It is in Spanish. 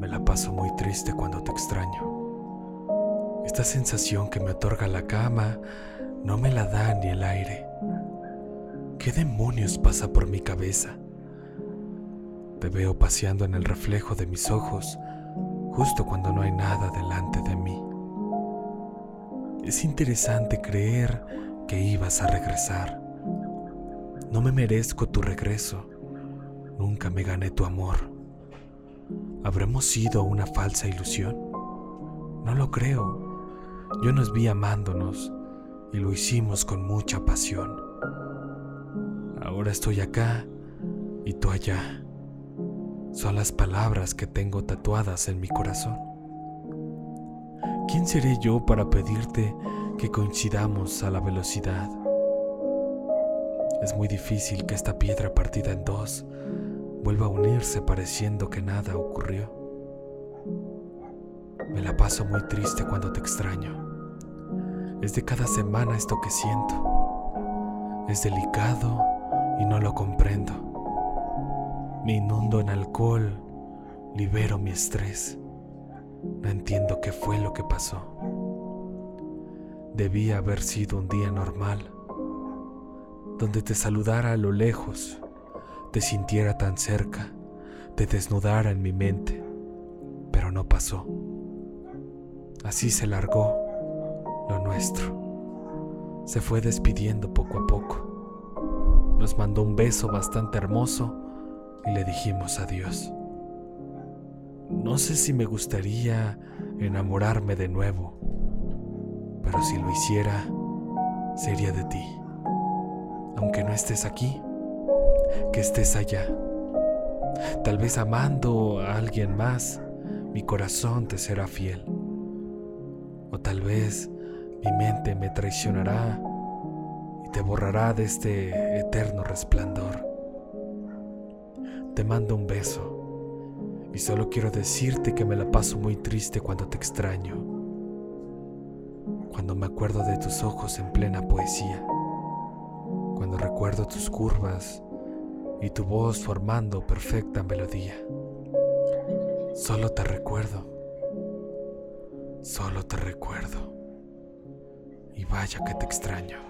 Me la paso muy triste cuando te extraño. Esta sensación que me otorga la cama no me la da ni el aire. ¿Qué demonios pasa por mi cabeza? Te veo paseando en el reflejo de mis ojos justo cuando no hay nada delante de mí. Es interesante creer que ibas a regresar. No me merezco tu regreso. Nunca me gané tu amor. ¿Habremos sido una falsa ilusión? No lo creo. Yo nos vi amándonos y lo hicimos con mucha pasión. Ahora estoy acá y tú allá. Son las palabras que tengo tatuadas en mi corazón. ¿Quién seré yo para pedirte que coincidamos a la velocidad? Es muy difícil que esta piedra partida en dos vuelva a unirse pareciendo que nada ocurrió. Me la paso muy triste cuando te extraño. Es de cada semana esto que siento. Es delicado y no lo comprendo. Me inundo en alcohol, libero mi estrés. No entiendo qué fue lo que pasó. Debía haber sido un día normal, donde te saludara a lo lejos, te sintiera tan cerca, te desnudara en mi mente, pero no pasó. Así se largó lo nuestro. Se fue despidiendo poco a poco. Nos mandó un beso bastante hermoso y le dijimos adiós. No sé si me gustaría enamorarme de nuevo, pero si lo hiciera, sería de ti. Aunque no estés aquí, que estés allá. Tal vez amando a alguien más, mi corazón te será fiel. O tal vez mi mente me traicionará y te borrará de este eterno resplandor. Te mando un beso y solo quiero decirte que me la paso muy triste cuando te extraño, cuando me acuerdo de tus ojos en plena poesía, cuando recuerdo tus curvas y tu voz formando perfecta melodía. Solo te recuerdo, solo te recuerdo y vaya que te extraño.